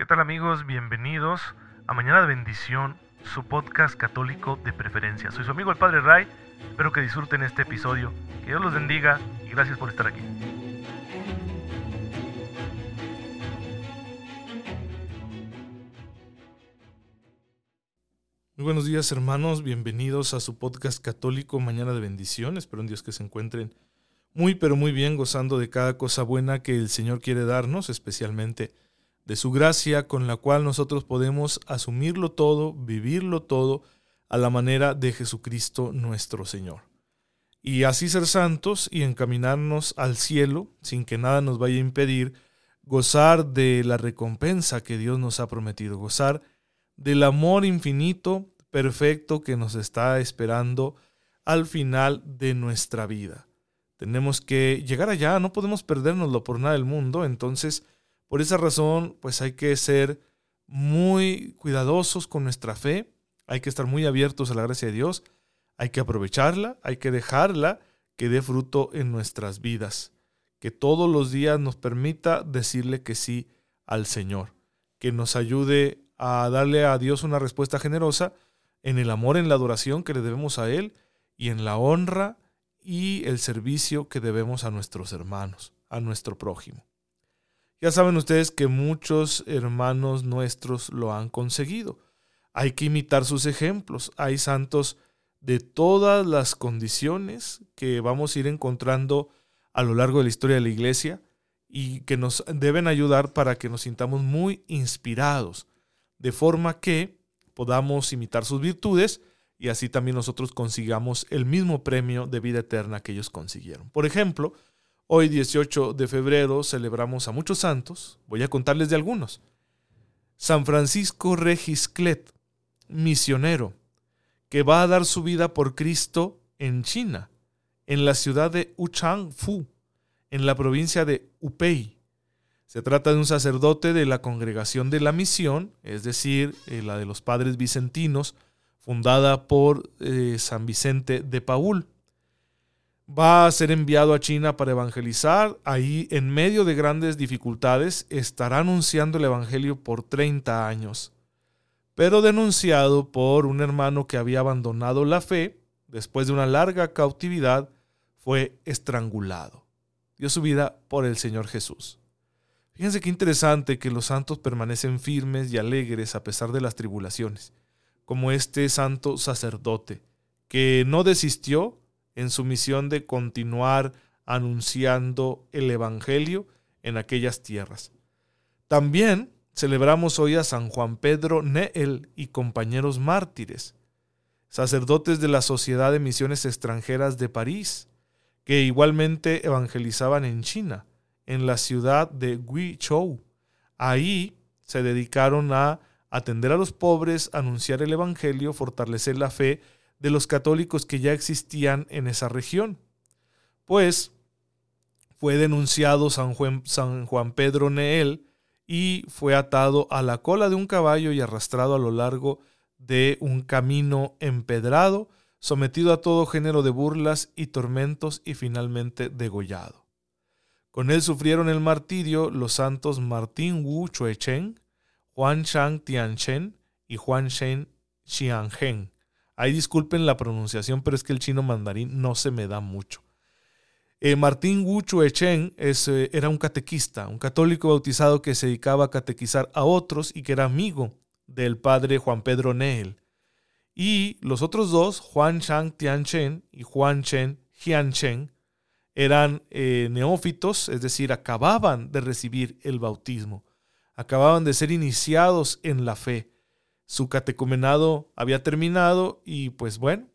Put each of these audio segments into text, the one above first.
¿Qué tal amigos? Bienvenidos a Mañana de Bendición, su podcast católico de preferencia. Soy su amigo el Padre Ray, espero que disfruten este episodio, que Dios los bendiga y gracias por estar aquí. Muy buenos días hermanos, bienvenidos a su podcast católico Mañana de Bendición. Espero en Dios que se encuentren muy pero muy bien gozando de cada cosa buena que el Señor quiere darnos, especialmente de su gracia con la cual nosotros podemos asumirlo todo, vivirlo todo a la manera de Jesucristo nuestro Señor. Y así ser santos y encaminarnos al cielo sin que nada nos vaya a impedir gozar de la recompensa que Dios nos ha prometido, gozar del amor infinito, perfecto que nos está esperando al final de nuestra vida. Tenemos que llegar allá, no podemos perdérnoslo por nada del mundo, entonces por esa razón, pues hay que ser muy cuidadosos con nuestra fe, hay que estar muy abiertos a la gracia de Dios, hay que aprovecharla, hay que dejarla que dé fruto en nuestras vidas, que todos los días nos permita decirle que sí al Señor, que nos ayude a darle a Dios una respuesta generosa en el amor, en la adoración que le debemos a Él y en la honra y el servicio que debemos a nuestros hermanos, a nuestro prójimo. Ya saben ustedes que muchos hermanos nuestros lo han conseguido. Hay que imitar sus ejemplos. Hay santos de todas las condiciones que vamos a ir encontrando a lo largo de la historia de la iglesia y que nos deben ayudar para que nos sintamos muy inspirados, de forma que podamos imitar sus virtudes y así también nosotros consigamos el mismo premio de vida eterna que ellos consiguieron. Por ejemplo, Hoy 18 de febrero celebramos a muchos santos, voy a contarles de algunos. San Francisco Regisclet, misionero, que va a dar su vida por Cristo en China, en la ciudad de Uchangfu, en la provincia de Upei. Se trata de un sacerdote de la congregación de la misión, es decir, eh, la de los padres vicentinos, fundada por eh, San Vicente de Paul va a ser enviado a China para evangelizar. Ahí, en medio de grandes dificultades, estará anunciando el Evangelio por 30 años, pero denunciado por un hermano que había abandonado la fe, después de una larga cautividad, fue estrangulado. Dio su vida por el Señor Jesús. Fíjense qué interesante que los santos permanecen firmes y alegres a pesar de las tribulaciones, como este santo sacerdote, que no desistió en su misión de continuar anunciando el Evangelio en aquellas tierras. También celebramos hoy a San Juan Pedro Neel y compañeros mártires, sacerdotes de la Sociedad de Misiones Extranjeras de París, que igualmente evangelizaban en China, en la ciudad de Guizhou. Ahí se dedicaron a atender a los pobres, anunciar el Evangelio, fortalecer la fe de los católicos que ya existían en esa región. Pues fue denunciado San Juan, Pedro Neel y fue atado a la cola de un caballo y arrastrado a lo largo de un camino empedrado, sometido a todo género de burlas y tormentos y finalmente degollado. Con él sufrieron el martirio los santos Martín Wu Chuechen, Juan Shang Tianchen y Juan Shen Xiangen, Ahí disculpen la pronunciación, pero es que el chino mandarín no se me da mucho. Eh, Martín Wu Chuechen eh, era un catequista, un católico bautizado que se dedicaba a catequizar a otros y que era amigo del padre Juan Pedro Neel. Y los otros dos, Juan Shang Tianchen y Juan Chen Jianchen, eran eh, neófitos, es decir, acababan de recibir el bautismo, acababan de ser iniciados en la fe su catecumenado había terminado y pues bueno,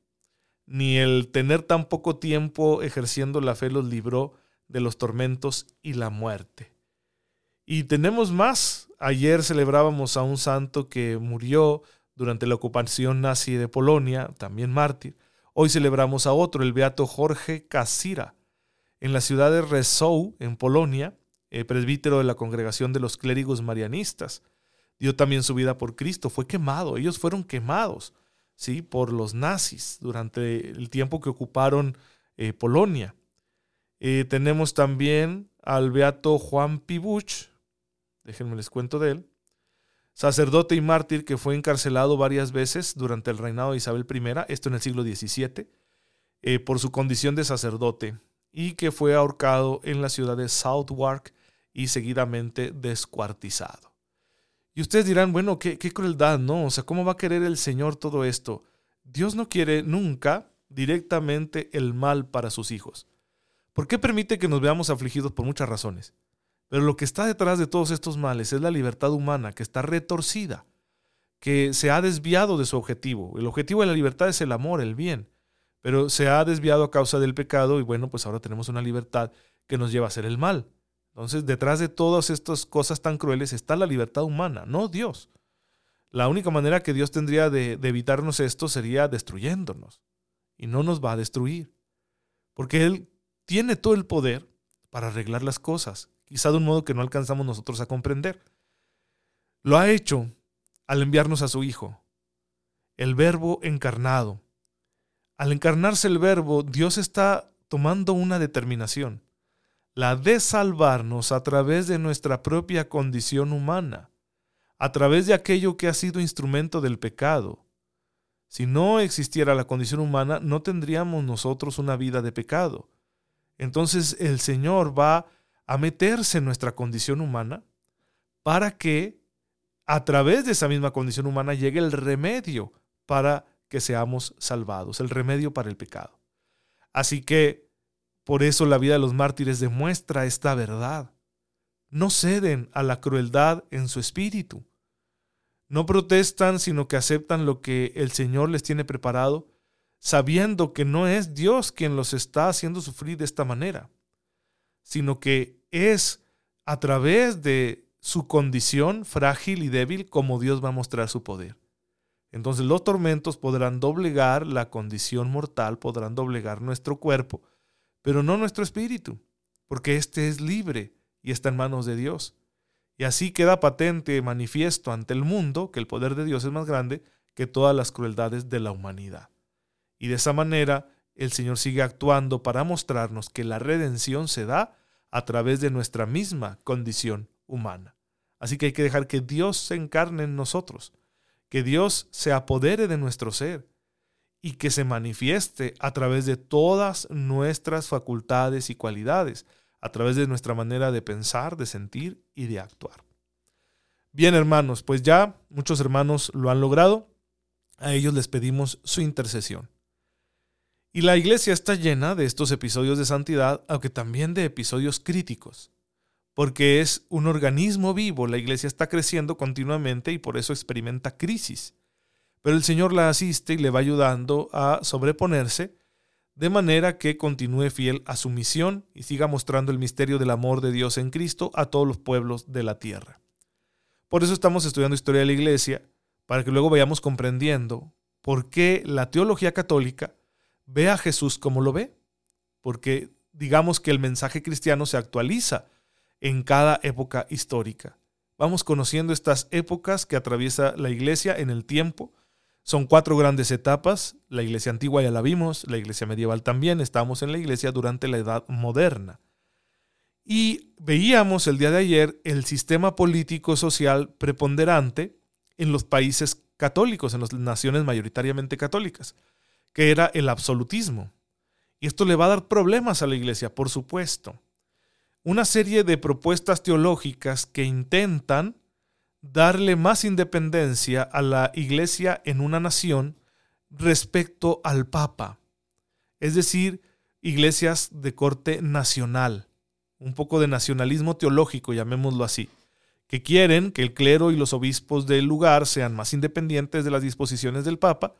ni el tener tan poco tiempo ejerciendo la fe los libró de los tormentos y la muerte. Y tenemos más. Ayer celebrábamos a un santo que murió durante la ocupación nazi de Polonia, también mártir. Hoy celebramos a otro, el beato Jorge Casira, en la ciudad de Resou, en Polonia, eh, presbítero de la congregación de los clérigos marianistas dio también su vida por Cristo, fue quemado, ellos fueron quemados, ¿sí? Por los nazis durante el tiempo que ocuparon eh, Polonia. Eh, tenemos también al beato Juan Pibuch, déjenme les cuento de él, sacerdote y mártir que fue encarcelado varias veces durante el reinado de Isabel I, esto en el siglo XVII, eh, por su condición de sacerdote, y que fue ahorcado en la ciudad de Southwark y seguidamente descuartizado. Y ustedes dirán, bueno, qué, crueldad, ¿no? O sea, ¿cómo va a querer el Señor todo esto? Dios no quiere nunca directamente el mal para sus hijos. ¿Por qué permite que nos veamos afligidos por muchas razones? Pero lo que está detrás de todos estos males es la libertad humana que está retorcida, que se ha desviado de su objetivo. El objetivo de la libertad es el amor, el bien, pero se ha desviado a causa del pecado y bueno, pues ahora tenemos una libertad que nos lleva a hacer el mal. Entonces, detrás de todas estas cosas tan crueles está la libertad humana, no Dios. La única manera que Dios tendría de, evitarnos esto sería destruyéndonos. Y no nos va a destruir. Porque Él tiene todo el poder para arreglar las cosas quizá de un modo que no alcanzamos nosotros a comprender. Lo ha hecho al enviarnos a su Hijo, el Verbo encarnado. Al encarnarse el Verbo, Dios está tomando una determinación, la de salvarnos a través de nuestra propia condición humana, a través de aquello que ha sido instrumento del pecado. Si no existiera la condición humana, no tendríamos nosotros una vida de pecado. Entonces el Señor va a meterse en nuestra condición humana para que a través de esa misma condición humana llegue el remedio para que seamos salvados, el remedio para el pecado. Así que por eso la vida de los mártires demuestra esta verdad. No ceden a la crueldad en su espíritu. No protestan, sino que aceptan lo que el Señor les tiene preparado, sabiendo que no es Dios quien los está haciendo sufrir de esta manera sino que es a través de su condición frágil y débil como Dios va a mostrar su poder. Entonces los tormentos podrán doblegar la condición mortal, podrán doblegar nuestro cuerpo, pero no nuestro espíritu, porque éste es libre y está en manos de Dios. Y así queda patente, manifiesto ante el mundo que el poder de Dios es más grande que todas las crueldades de la humanidad. Y de esa manera el Señor sigue actuando para mostrarnos que la redención se da a través de nuestra misma condición humana. Así que hay que dejar que Dios se encarne en nosotros, que Dios se apodere de nuestro ser y que se manifieste a través de todas nuestras facultades y cualidades, a través de nuestra manera de pensar, de sentir y de actuar. Bien hermanos, pues ya muchos hermanos lo han logrado, a ellos les pedimos su intercesión. Y la iglesia está llena de estos episodios de santidad, aunque también de episodios críticos, porque es un organismo vivo, la iglesia está creciendo continuamente y por eso experimenta crisis. Pero el Señor la asiste y le va ayudando a sobreponerse de manera que continúe fiel a su misión y siga mostrando el misterio del amor de Dios en Cristo a todos los pueblos de la tierra. Por eso estamos estudiando historia de la iglesia, para que luego vayamos comprendiendo por qué la teología católica ve a Jesús como lo ve, porque digamos que el mensaje cristiano se actualiza en cada época histórica. Vamos conociendo estas épocas que atraviesa la iglesia en el tiempo. Son cuatro grandes etapas. La iglesia antigua ya la vimos, la iglesia medieval también. Estamos en la iglesia durante la edad moderna. Y veíamos el día de ayer el sistema político social preponderante en los países católicos, en las naciones mayoritariamente católicas que era el absolutismo. Y esto le va a dar problemas a la iglesia, por supuesto. Una serie de propuestas teológicas que intentan darle más independencia a la iglesia en una nación respecto al Papa. Es decir, iglesias de corte nacional, un poco de nacionalismo teológico, llamémoslo así, que quieren que el clero y los obispos del lugar sean más independientes de las disposiciones del Papa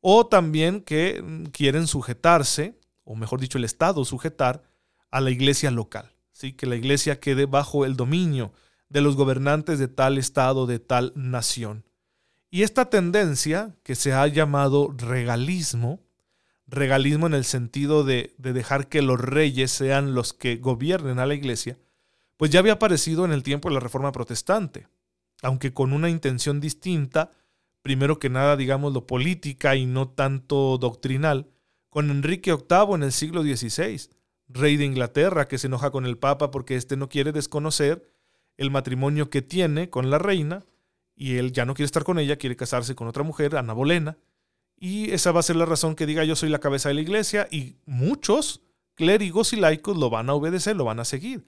o también que mm, quieren sujetarse, o mejor dicho, el Estado sujetar a la iglesia local, ¿sí? que la iglesia quede bajo el dominio de los gobernantes de tal Estado, de tal nación. Y esta tendencia, que se ha llamado regalismo, regalismo en el sentido de, de dejar que los reyes sean los que gobiernen a la iglesia, pues ya había aparecido en el tiempo de la Reforma Protestante, aunque con una intención distinta primero que nada, digamos, lo política y no tanto doctrinal, con Enrique VIII en el siglo XVI, rey de Inglaterra, que se enoja con el Papa porque éste no quiere desconocer el matrimonio que tiene con la reina y él ya no quiere estar con ella, quiere casarse con otra mujer, Ana Bolena, y esa va a ser la razón que diga yo soy la cabeza de la iglesia y muchos clérigos y laicos lo van a obedecer, lo van a seguir.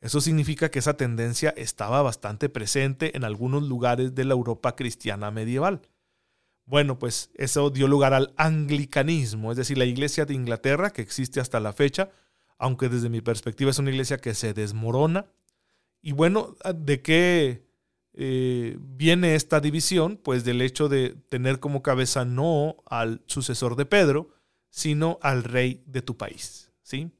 Eso significa que esa tendencia estaba bastante presente en algunos lugares de la Europa cristiana medieval. Bueno, pues eso dio lugar al anglicanismo, es decir, la iglesia de Inglaterra que existe hasta la fecha, aunque desde mi perspectiva es una iglesia que se desmorona. Y bueno, ¿de qué eh, viene esta división? Pues del hecho de tener como cabeza no al sucesor de Pedro, sino al rey de tu país. ¿sí?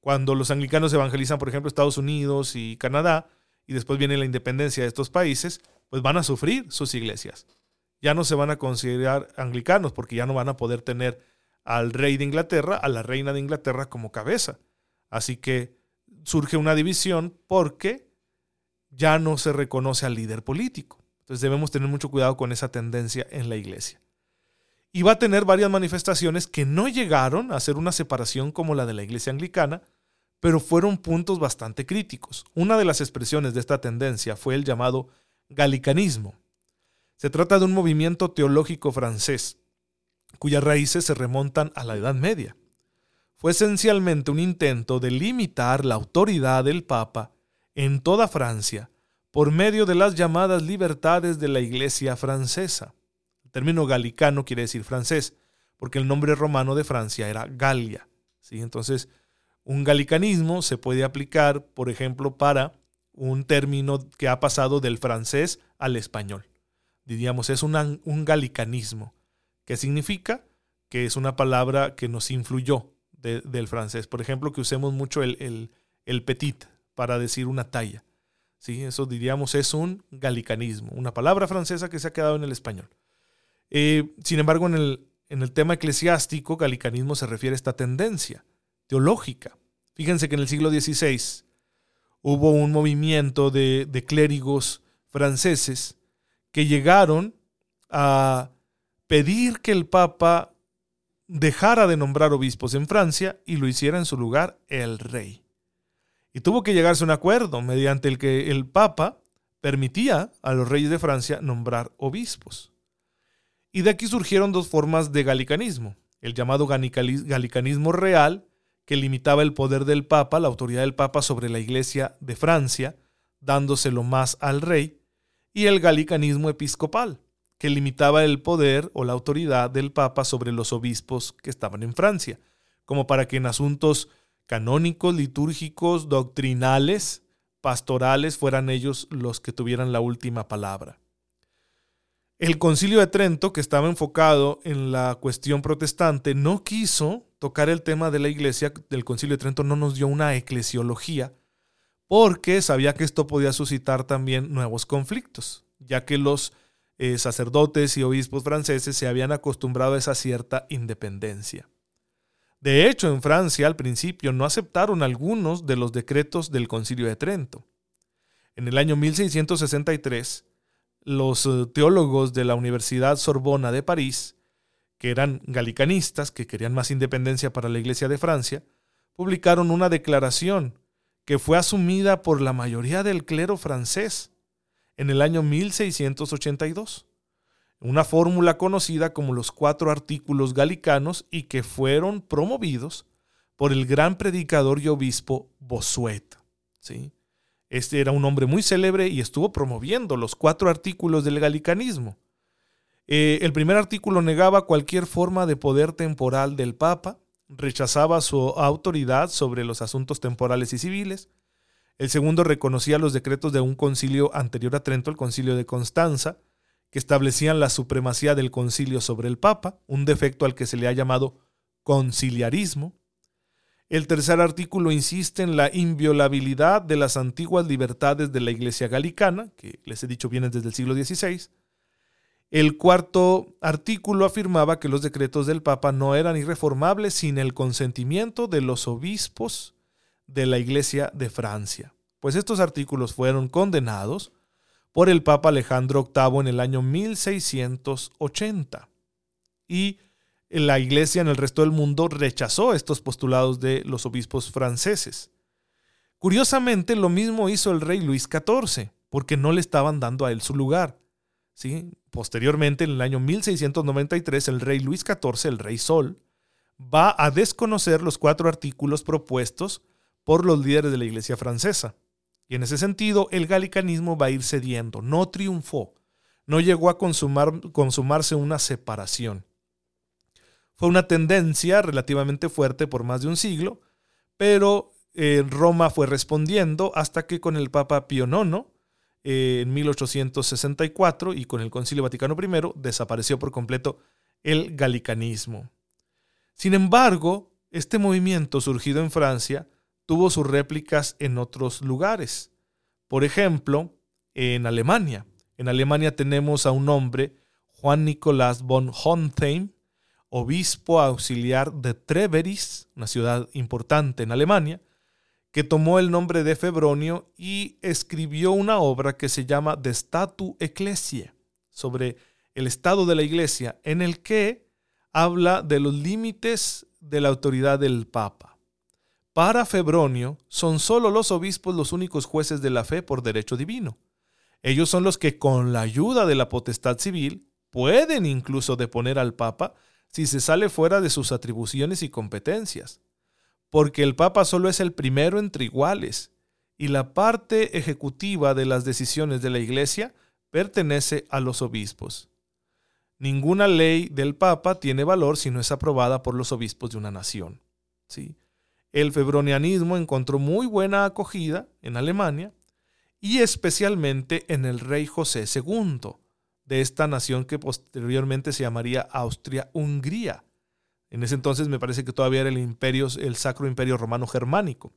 Cuando los anglicanos evangelizan, por ejemplo, Estados Unidos y Canadá, y después viene la independencia de estos países, pues van a sufrir sus iglesias. Ya no se van a considerar anglicanos porque ya no van a poder tener al rey de Inglaterra, a la reina de Inglaterra como cabeza. Así que surge una división porque ya no se reconoce al líder político. Entonces debemos tener mucho cuidado con esa tendencia en la iglesia. Y va a tener varias manifestaciones que no llegaron a ser una separación como la de la iglesia anglicana, pero fueron puntos bastante críticos. Una de las expresiones de esta tendencia fue el llamado galicanismo. Se trata de un movimiento teológico francés, cuyas raíces se remontan a la Edad Media. Fue esencialmente un intento de limitar la autoridad del Papa en toda Francia por medio de las llamadas libertades de la Iglesia francesa. El término galicano quiere decir francés, porque el nombre romano de Francia era Galia. ¿sí? Entonces, un galicanismo se puede aplicar, por ejemplo, para un término que ha pasado del francés al español. Diríamos, es un, un galicanismo, que significa que es una palabra que nos influyó del francés. Por ejemplo, que usemos mucho el, el, petit, para decir una talla. ¿Sí? Eso diríamos es un galicanismo, una palabra francesa que se ha quedado en el español. Eh, sin embargo, en el, en el tema eclesiástico, galicanismo se refiere a esta tendencia teológica. Fíjense que en el siglo XVI hubo un movimiento de, de clérigos franceses que llegaron a pedir que el Papa dejara de nombrar obispos en Francia y lo hiciera en su lugar el rey. Y tuvo que llegarse a un acuerdo mediante el que el Papa permitía a los reyes de Francia nombrar obispos. Y de aquí surgieron dos formas de galicanismo. El llamado galicanismo real, que limitaba el poder del Papa, la autoridad del Papa sobre la Iglesia de Francia, dándoselo más al rey, y el galicanismo episcopal, que limitaba el poder o la autoridad del Papa sobre los obispos que estaban en Francia, como para que en asuntos canónicos, litúrgicos, doctrinales, pastorales, fueran ellos los que tuvieran la última palabra. El concilio de Trento, que estaba enfocado en la cuestión protestante, no quiso tocar el tema de la iglesia, del concilio de Trento no nos dio una eclesiología, porque sabía que esto podía suscitar también nuevos conflictos, ya que los eh, sacerdotes y obispos franceses se habían acostumbrado a esa cierta independencia. De hecho, en Francia al principio no aceptaron algunos de los decretos del Concilio de Trento. En el año 1663, los eh, teólogos de la Universidad Sorbona de París, que eran galicanistas, que querían más independencia para la Iglesia de Francia, publicaron una declaración que fue asumida por la mayoría del clero francés en el año 1682 una fórmula conocida como los cuatro artículos galicanos y que fueron promovidos por el gran predicador y obispo Bosuet. ¿sí? Este era un hombre muy célebre y estuvo promoviendo los cuatro artículos del galicanismo. Eh, el primer artículo negaba cualquier forma de poder temporal del Papa, rechazaba su autoridad sobre los asuntos temporales y civiles. El segundo reconocía los decretos de un concilio anterior a Trento, el concilio de Constanza, que establecían la supremacía del concilio sobre el Papa, un defecto al que se le ha llamado conciliarismo. El tercer artículo insiste en la inviolabilidad de las antiguas libertades de la Iglesia galicana, que les he dicho vienen desde el siglo XVI. El cuarto artículo afirmaba que los decretos del Papa no eran irreformables sin el consentimiento de los obispos de la Iglesia de Francia. Pues estos artículos fueron condenados por el Papa Alejandro VIII en el año 1680. Y la Iglesia en el resto del mundo rechazó estos postulados de los obispos franceses. Curiosamente, lo mismo hizo el rey Luis XIV, porque no le estaban dando a él su lugar. ¿sí? Posteriormente, en el año 1693, el rey Luis XIV, el rey Sol, va a desconocer los cuatro artículos propuestos por los líderes de la iglesia francesa. Y en ese sentido, el galicanismo va a ir cediendo, no triunfó, no llegó a consumar, consumarse una separación. Fue una tendencia relativamente fuerte por más de un siglo, pero eh, Roma fue respondiendo hasta que con el Papa Pío IX, eh, en 1864, y con el Concilio Vaticano I, desapareció por completo el galicanismo. Sin embargo, este movimiento surgido en Francia tuvo sus réplicas en otros lugares. Por ejemplo, en Alemania. En Alemania tenemos a un hombre, Juan Nicolás von Hontheim, obispo auxiliar de Treveris, una ciudad importante en Alemania, que tomó el nombre de Febronio y escribió una obra que se llama De Statu Ecclesiae, sobre el estado de la iglesia, en el que habla de los límites de la autoridad del Papa. Para Febronio, son solo los obispos los únicos jueces de la fe por derecho divino. Ellos son los que, con la ayuda de la potestad civil, pueden incluso deponer al Papa si se sale fuera de sus atribuciones y competencias porque el Papa solo es el primero entre iguales y la parte ejecutiva de las decisiones de la Iglesia pertenece a los obispos. Ninguna ley del Papa tiene valor si no es aprobada por los obispos de una nación. ¿sí? El febronianismo encontró muy buena acogida en Alemania y especialmente en el rey José II de esta nación que posteriormente se llamaría Austria-Hungría en ese entonces me parece que todavía era el imperio, el Sacro Imperio Romano Germánico.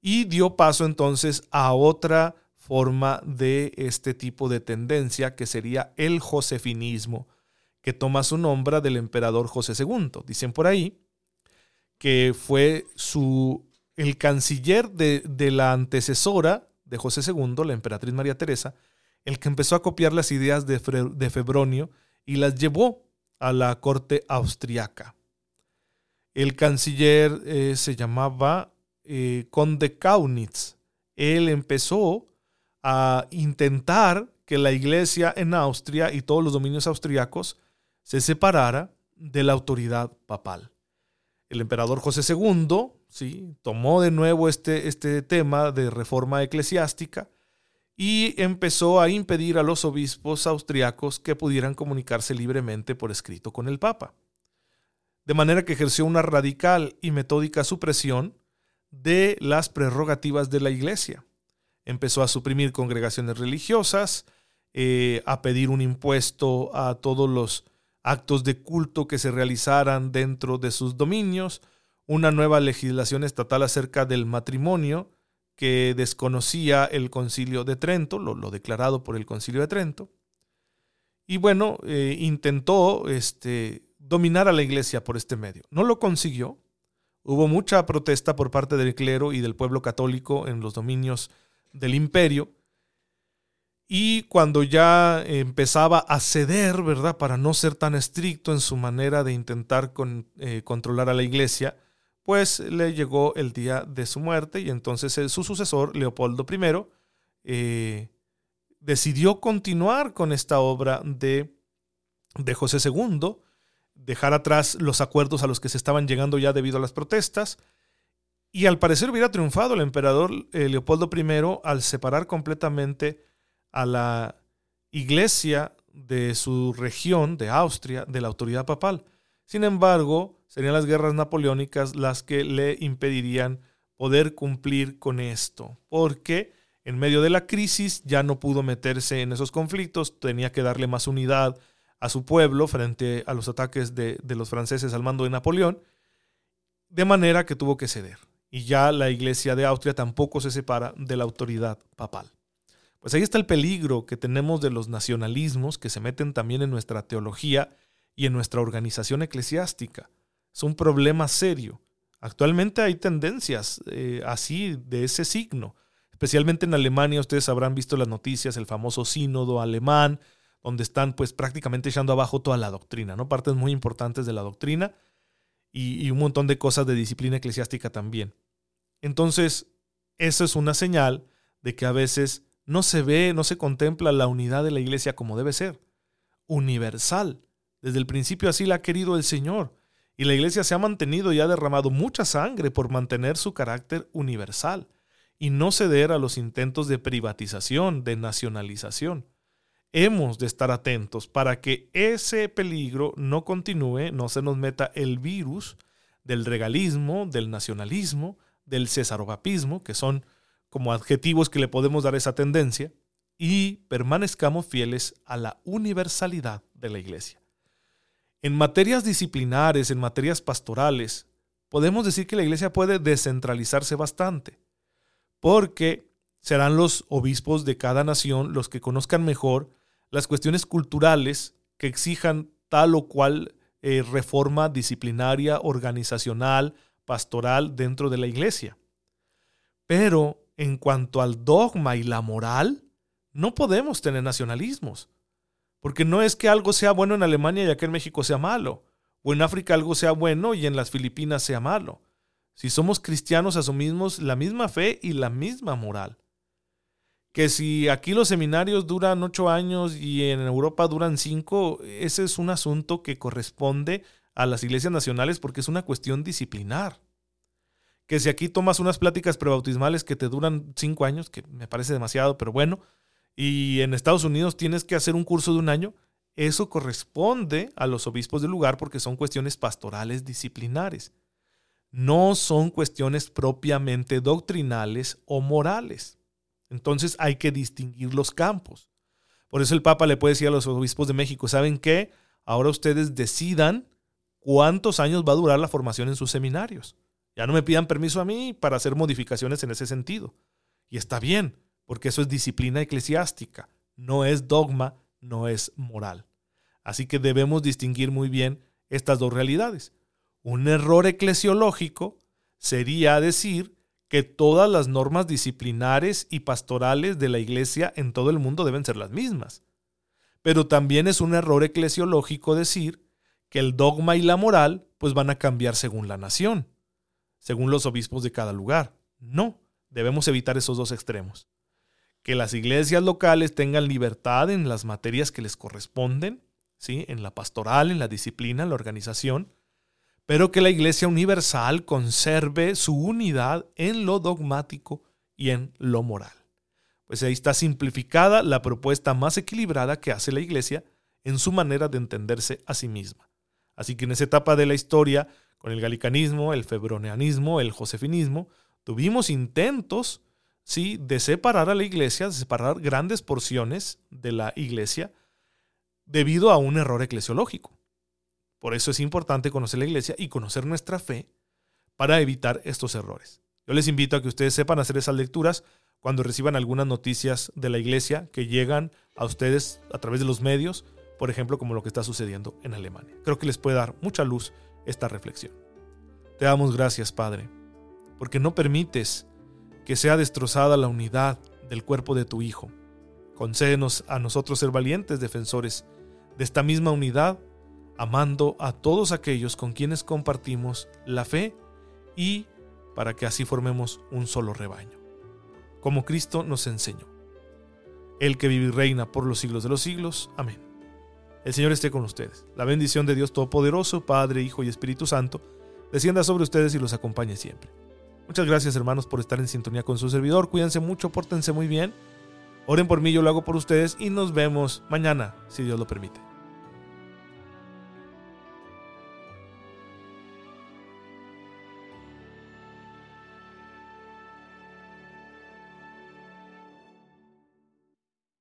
Y dio paso entonces a otra forma de este tipo de tendencia que sería el josefinismo, que toma su nombre del emperador José II. Dicen por ahí que fue su, el canciller de, de la antecesora de José II, la emperatriz María Teresa, el que empezó a copiar las ideas de, de Febronio y las llevó a la corte austriaca. El canciller eh, se llamaba eh, Conde Kaunitz. Él empezó a intentar que la iglesia en Austria y todos los dominios austriacos se separara de la autoridad papal. El emperador José II tomó de nuevo este, este tema de reforma eclesiástica y empezó a impedir a los obispos austriacos que pudieran comunicarse libremente por escrito con el Papa. De manera que ejerció una radical y metódica supresión de las prerrogativas de la Iglesia. Empezó a suprimir congregaciones religiosas, eh, a pedir un impuesto a todos los actos de culto que se realizaran dentro de sus dominios, una nueva legislación estatal acerca del matrimonio, que desconocía el concilio de Trento, lo, declarado por el concilio de Trento. Y bueno, eh, intentó este, dominar a la iglesia por este medio. No lo consiguió. Hubo mucha protesta por parte del clero y del pueblo católico en los dominios del imperio. Y cuando ya empezaba a ceder, ¿verdad? Para no ser tan estricto en su manera de intentar eh, controlar a la iglesia, pues le llegó el día de su muerte y entonces su sucesor, Leopoldo I, eh, decidió continuar con esta obra de, de José II, dejar atrás los acuerdos a los que se estaban llegando ya debido a las protestas, y al parecer hubiera triunfado el emperador eh, Leopoldo I al separar completamente a la iglesia de su región, de Austria, de la autoridad papal. Sin embargo, serían las guerras napoleónicas las que le impedirían poder cumplir con esto, porque en medio de la crisis ya no pudo meterse en esos conflictos, tenía que darle más unidad a su pueblo frente a los ataques de, los franceses al mando de Napoleón, de manera que tuvo que ceder. Y ya la iglesia de Austria tampoco se separa de la autoridad papal. Pues ahí está el peligro que tenemos de los nacionalismos que se meten también en nuestra teología y en nuestra organización eclesiástica es un problema serio. Actualmente hay tendencias eh, así, de ese signo. Especialmente en Alemania, ustedes habrán visto las noticias, el famoso sínodo alemán, donde están pues prácticamente echando abajo toda la doctrina, ¿no? Partes muy importantes de la doctrina y, y un montón de cosas de disciplina eclesiástica también. Entonces, eso es una señal de que a veces no se ve, no se contempla la unidad de la iglesia como debe ser, universal. Desde el principio así la ha querido el Señor. Y la iglesia se ha mantenido y ha derramado mucha sangre por mantener su carácter universal y no ceder a los intentos de privatización, de nacionalización. Hemos de estar atentos para que ese peligro no continúe, no se nos meta el virus del regalismo, del nacionalismo, del cesaropapismo, que son como adjetivos que le podemos dar a esa tendencia, y permanezcamos fieles a la universalidad de la iglesia. En materias disciplinares, en materias pastorales, podemos decir que la iglesia puede descentralizarse bastante, porque serán los obispos de cada nación los que conozcan mejor las cuestiones culturales que exijan tal o cual eh, reforma disciplinaria, organizacional, pastoral dentro de la iglesia. Pero en cuanto al dogma y la moral, no podemos tener nacionalismos. Porque no es que algo sea bueno en Alemania y aquí en México sea malo, o en África algo sea bueno y en las Filipinas sea malo. Si somos cristianos asumimos la misma fe y la misma moral. Que si aquí los seminarios duran ocho años y en Europa duran cinco, ese es un asunto que corresponde a las iglesias nacionales porque es una cuestión disciplinar. Que si aquí tomas unas pláticas prebautismales que te duran cinco años, que me parece demasiado, pero bueno, y en Estados Unidos tienes que hacer un curso de un año, eso corresponde a los obispos del lugar porque son cuestiones pastorales disciplinares. No son cuestiones propiamente doctrinales o morales. Entonces hay que distinguir los campos. Por eso el Papa le puede decir a los obispos de México, ¿saben qué? Ahora ustedes decidan cuántos años va a durar la formación en sus seminarios. Ya no me pidan permiso a mí para hacer modificaciones en ese sentido. Y está bien, porque eso es disciplina eclesiástica, no es dogma, no es moral. Así que debemos distinguir muy bien estas dos realidades. Un error eclesiológico sería decir que todas las normas disciplinares y pastorales de la iglesia en todo el mundo deben ser las mismas. Pero también es un error eclesiológico decir que el dogma y la moral pues van a cambiar según la nación, según los obispos de cada lugar. No, debemos evitar esos dos extremos que las iglesias locales tengan libertad en las materias que les corresponden, ¿sí? en la pastoral, en la disciplina, en la organización, pero que la iglesia universal conserve su unidad en lo dogmático y en lo moral. Pues ahí está simplificada la propuesta más equilibrada que hace la iglesia en su manera de entenderse a sí misma. Así que en esa etapa de la historia, con el galicanismo, el febronianismo, el josefinismo, tuvimos intentos ¿sí? de separar a la iglesia, de separar grandes porciones de la iglesia debido a un error eclesiológico. Por eso es importante conocer la iglesia y conocer nuestra fe para evitar estos errores. Yo les invito a que ustedes sepan hacer esas lecturas cuando reciban algunas noticias de la iglesia que llegan a ustedes a través de los medios, por ejemplo, como lo que está sucediendo en Alemania. Creo que les puede dar mucha luz esta reflexión. Te damos gracias, Padre, porque no permites que sea destrozada la unidad del cuerpo de tu Hijo. Concédenos a nosotros ser valientes defensores de esta misma unidad, amando a todos aquellos con quienes compartimos la fe y para que así formemos un solo rebaño, como Cristo nos enseñó. El que vive y reina por los siglos de los siglos. Amén. El Señor esté con ustedes. La bendición de Dios Todopoderoso, Padre, Hijo y Espíritu Santo, descienda sobre ustedes y los acompañe siempre. Muchas gracias hermanos por estar en sintonía con su servidor. Cuídense mucho, pórtense muy bien. Oren por mí, yo lo hago por ustedes y nos vemos mañana, si Dios lo permite.